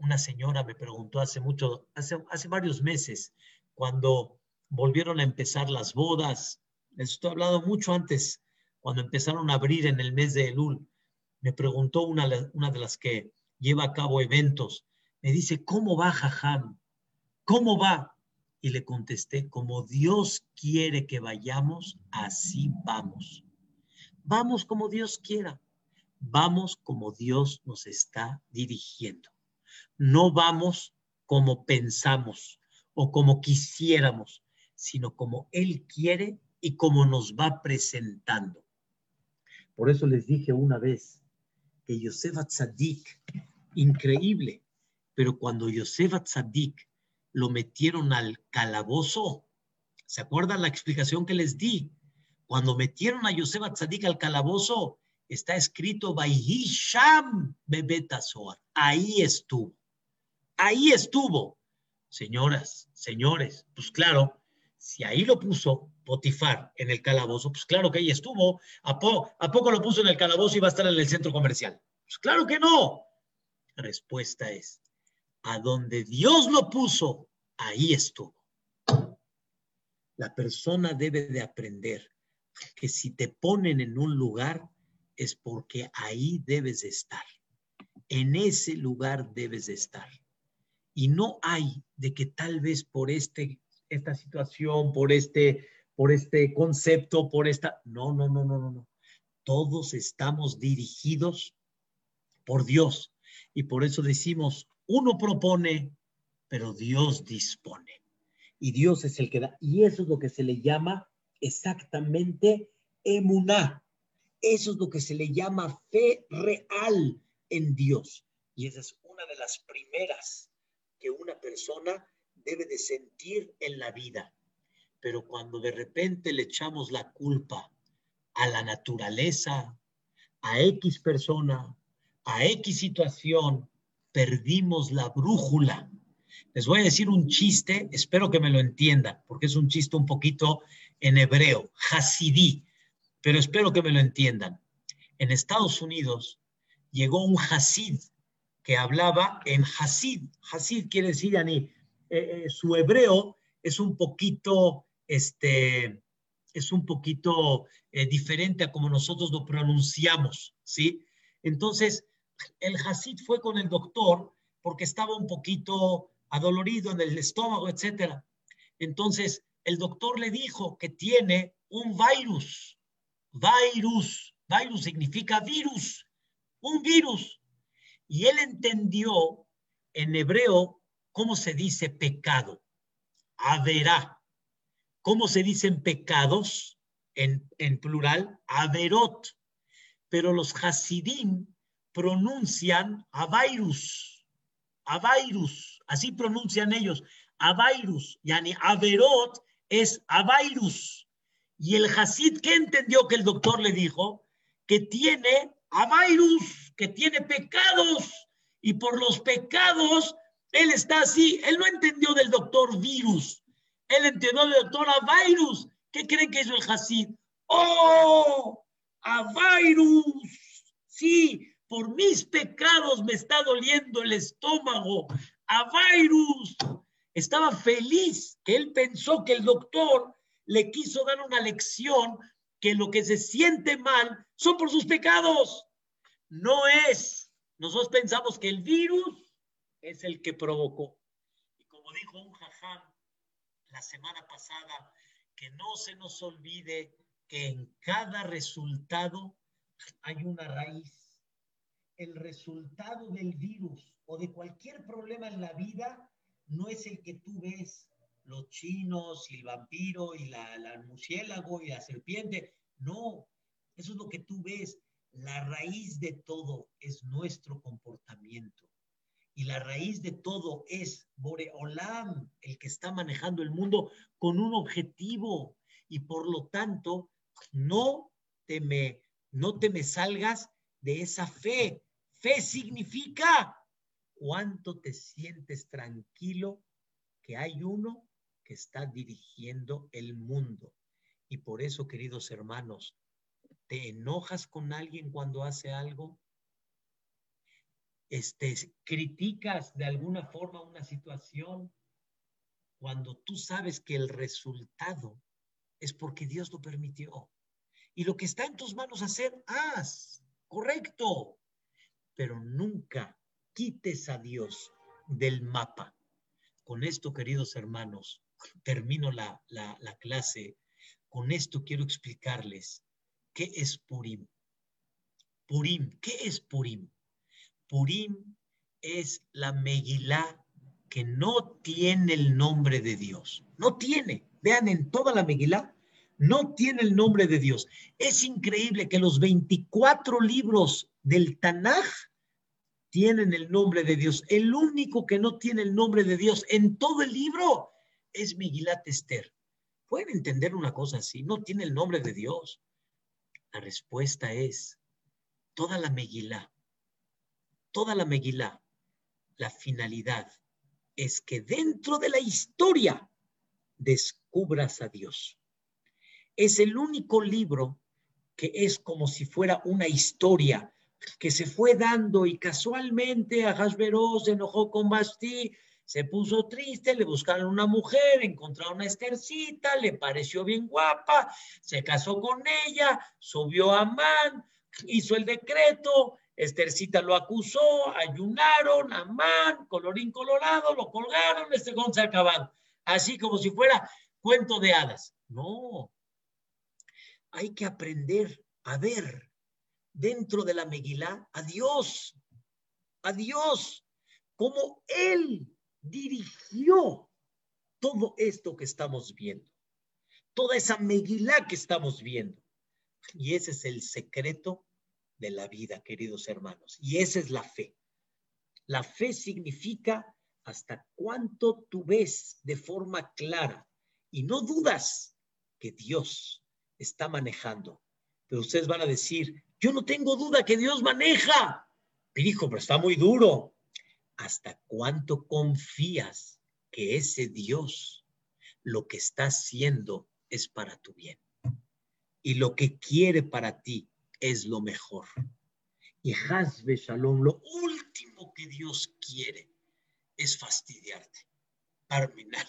una señora me preguntó hace mucho, hace, varios meses, cuando volvieron a empezar las bodas, les estoy hablando mucho antes, cuando empezaron a abrir en el mes de Elul, me preguntó una, de las que lleva a cabo eventos, me dice, ¿cómo va Jajam? ¿Cómo va? Y le contesté, como Dios quiere que vayamos, así vamos. Vamos como Dios quiera. Vamos como Dios nos está dirigiendo. No vamos como pensamos o como quisiéramos, sino como Él quiere y como nos va presentando. Por eso les dije una vez que Yosef Tzadik, increíble, pero cuando Yosef Tzadik lo metieron al calabozo, ¿se acuerdan la explicación que les di? Cuando metieron a Yosef Tzadik al calabozo, está escrito Sham Bebetazoar. Ahí estuvo. Ahí estuvo. Señoras, señores, pues claro, si ahí lo puso Potifar en el calabozo, pues claro que ahí estuvo. ¿A, ¿A, poco lo puso en el calabozo y va a estar en el centro comercial? Pues claro que no. La respuesta es, a donde Dios lo puso, ahí estuvo. La persona debe de aprender que si te ponen en un lugar es porque ahí debes de estar. En ese lugar debes de estar. Y no hay de que tal vez por este esta situación, por este, por este concepto, por esta... No, no, no, no, no, no. Todos estamos dirigidos por Dios. Y por eso decimos, uno propone, pero Dios dispone. Y Dios es el que da. Y eso es lo que se le llama exactamente emuná. Eso es lo que se le llama fe real en Dios. Y esa es una de las primeras que una persona debe de sentir en la vida. Pero cuando de repente le echamos la culpa a la naturaleza, a X persona, a X situación, perdimos la brújula. Les voy a decir un chiste, espero que me lo entiendan, porque es un chiste un poquito en hebreo, hasidí, pero espero que me lo entiendan. En Estados Unidos llegó un hasid que hablaba en hasid. Hasid quiere decir, Ani, eh, eh, su hebreo es un poquito, este, es un poquito eh, diferente a como nosotros lo pronunciamos, ¿sí? Entonces, el Hasid fue con el doctor porque estaba un poquito adolorido en el estómago, etcétera. Entonces, el doctor le dijo que tiene un virus. Virus. Virus significa virus. Un virus. Y él entendió en hebreo ¿Cómo se dice pecado? Averá. ¿Cómo se dicen pecados en, plural? Averot. Pero los Hasidim pronuncian Avairus. Avairus. Así pronuncian ellos. Avairus. Yani Averot es Avairus. Y el Hasid, ¿qué entendió que el doctor le dijo? Que tiene Avairus, que tiene pecados. Y por los pecados él está así, él no entendió del doctor virus, él entendió del doctor a virus. ¿Qué creen que hizo el Hasid? ¡Oh! ¡A virus! Sí, por mis pecados me está doliendo el estómago. ¡A virus! Estaba feliz que él pensó que el doctor le quiso dar una lección que lo que se siente mal son por sus pecados. No es Nosotros pensamos que el virus es el que provocó. Y como dijo un jajam la semana pasada, que no se nos olvide que en cada resultado hay una raíz. El resultado del virus o de cualquier problema en la vida no es el que tú ves, los chinos y el vampiro y la, la y la serpiente. No, eso es lo que tú ves. La raíz de todo es nuestro comportamiento. Y la raíz de todo es Boreolam, el que está manejando el mundo con un objetivo. Y por lo tanto, no te me, no te me salgas de esa fe. Fe significa cuánto te sientes tranquilo que hay uno que está dirigiendo el mundo. Y por eso, queridos hermanos, ¿te enojas con alguien cuando hace algo? Este, criticas de alguna forma una situación cuando tú sabes que el resultado es porque Dios lo permitió. Y lo que está en tus manos hacer, haz, correcto, pero nunca quites a Dios del mapa. Con esto, queridos hermanos, termino la, la clase. Con esto quiero explicarles qué es Purim. Purim, ¿qué es Purim? Purim es la Megilá que no tiene el nombre de Dios. No tiene. Vean, en toda la Megilá no tiene el nombre de Dios. Es increíble que los 24 libros del Tanaj tienen el nombre de Dios. El único que no tiene el nombre de Dios en todo el libro es Megilat Esther. ¿Pueden entender una cosa así? No tiene el nombre de Dios. La respuesta es toda la Megilá toda la Megilá, la finalidad es que dentro de la historia descubras a Dios. Es el único libro que es como si fuera una historia que se fue dando y casualmente a se enojó con Basti, se puso triste, le buscaron una mujer, encontraron una Estercita, le pareció bien guapa, se casó con ella, subió a Man, hizo el decreto, Estercita lo acusó, ayunaron, Amán, colorín colorado, lo colgaron, este se acabaron. Así como si fuera cuento de hadas. No. Hay que aprender a ver dentro de la Megilá a Dios, a Dios, como Él dirigió todo esto que estamos viendo, toda esa Megilá que estamos viendo. Y ese es el secreto de la vida, queridos hermanos. Y esa es la fe. La fe significa hasta cuánto tú ves de forma clara y no dudas que Dios está manejando. Pero ustedes van a decir, yo no tengo duda que Dios maneja. Hijo, pero está muy duro. ¿Hasta cuánto confías que ese Dios lo que está haciendo es para tu bien? Y lo que quiere para ti es lo mejor. Y Hazbe Shalom, lo último que Dios quiere es fastidiarte. Barminan,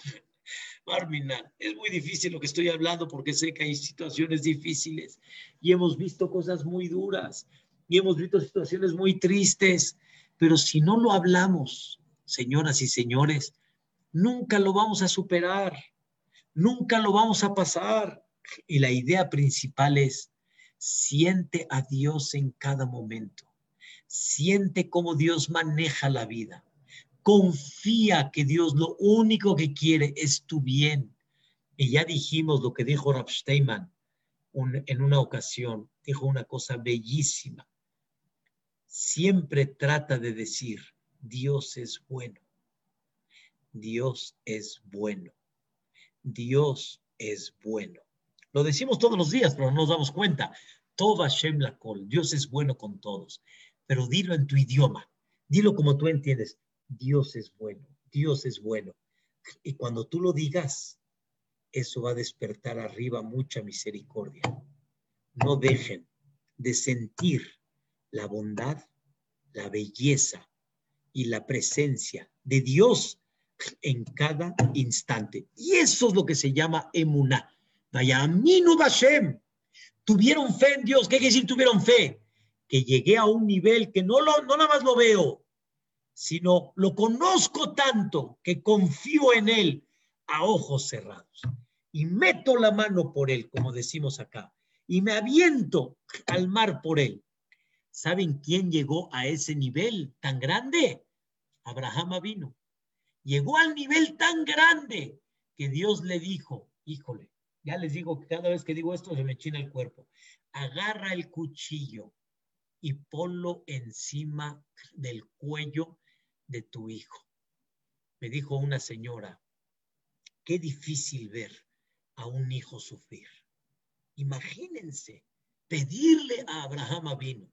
Barminan, es muy difícil lo que estoy hablando porque sé que hay situaciones difíciles y hemos visto cosas muy duras y hemos visto situaciones muy tristes, pero si no lo hablamos, señoras y señores, nunca lo vamos a superar, nunca lo vamos a pasar. Y la idea principal es Siente a Dios en cada momento. Siente cómo Dios maneja la vida. Confía que Dios lo único que quiere es tu bien. Y ya dijimos lo que dijo Rav Steinman en una ocasión. Dijo una cosa bellísima. Siempre trata de decir, Dios es bueno. Dios es bueno. Dios es bueno. Lo decimos todos los días, pero no nos damos cuenta. Toda Shem la col. Dios es bueno con todos. Pero dilo en tu idioma. Dilo como tú entiendes. Dios es bueno. Dios es bueno. Y cuando tú lo digas, eso va a despertar arriba mucha misericordia. No dejen de sentir la bondad, la belleza y la presencia de Dios en cada instante. Y eso es lo que se llama emuná. Vaya, Hashem. Tuvieron fe en Dios. ¿Qué quiere decir tuvieron fe? que llegué a un nivel que no, lo, no más lo veo, sino lo conozco tanto que confío en él a ojos cerrados y meto la mano por él, como decimos acá, y me aviento al mar por él. ¿Saben quién llegó a ese nivel tan grande? Abraham vino. Llegó al nivel tan grande que Dios le dijo, híjole, ya les digo que cada vez que digo esto se me china el cuerpo. Agarra el cuchillo y ponlo encima del cuello de tu hijo. Me dijo una señora, qué difícil ver a un hijo sufrir. Imagínense pedirle a Abraham vino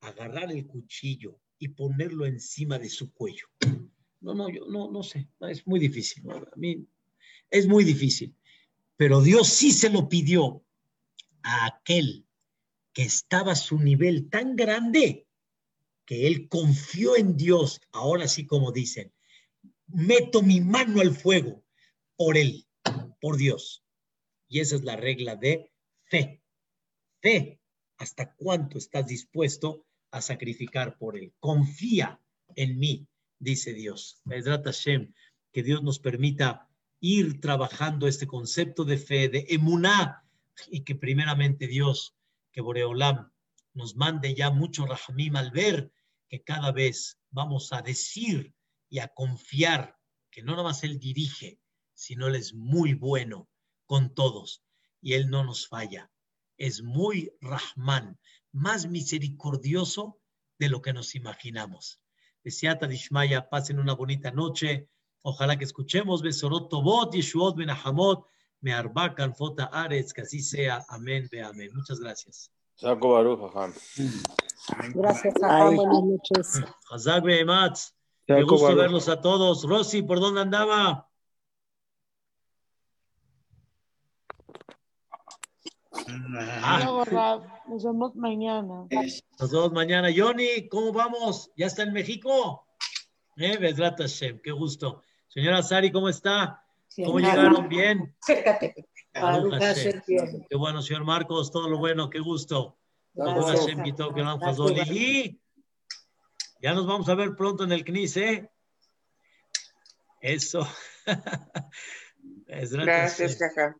agarrar el cuchillo y ponerlo encima de su cuello. No, no, yo no, no sé, es muy difícil. A mí es muy difícil. Pero Dios sí se lo pidió a aquel que estaba a su nivel tan grande que él confió en Dios, ahora sí como dicen, meto mi mano al fuego por él, por Dios. Y esa es la regla de fe. Fe, hasta cuánto estás dispuesto a sacrificar por él. Confía en mí, dice Dios. que Dios nos permita ir trabajando este concepto de fe, de emuná, y que primeramente Dios, que Boreolam nos mande ya mucho rahmim al ver que cada vez vamos a decir y a confiar que no nada más Él dirige, sino Él es muy bueno con todos y Él no nos falla. Es muy Rahman, más misericordioso de lo que nos imaginamos. Deseata Dishmaya, pasen una bonita noche. Ojalá que escuchemos Besorot Tobot, Yeshuot Benahamot, Mearbakan Fota Aretz, que así sea. Amén, ve amén. Muchas gracias. Gracias, Jajam. Buenas noches. Hazak Behematz. Qué gusto verlos a todos. Rosy, ¿por dónde andaba? Ah. Nos vemos mañana. Nos vemos mañana. Johnny, ¿cómo vamos? ¿Ya está en México? Eh, Hashem, qué gusto. Señora Sari, ¿cómo está? ¿Cómo llegaron? ¿Bien? Qué bueno, señor Marcos, todo lo bueno, qué gusto. Lili, ya nos vamos a ver pronto en el CNIS, ¿eh? Eso. Gracias, Caja.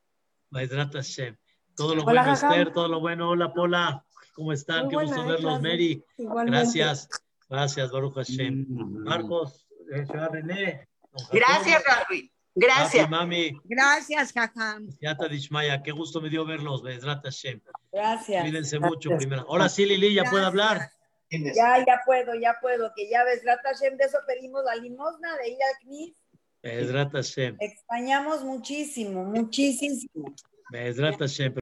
Hashem. Todo lo bueno, Esther, todo lo bueno. Hola, Pola. ¿Cómo están? Qué gusto verlos, Mary. Gracias. Gracias, Baruch Hashem. Mm. Marcos, eh, René. Gracias, Rafi. Gracias. mami. Gracias, Jajam. Yata Dishmaya, qué gusto me dio verlos, Bezrat Hashem. Gracias. Cuídense mucho primero. Ahora sí, Lili, ya puede hablar. Ya, ya puedo, ya puedo, que ya Bezrat Hashem, de eso pedimos la limosna de ir al CNIS. Bezrat Hashem. Extrañamos muchísimo, muchísimo. Bezrat Hashem.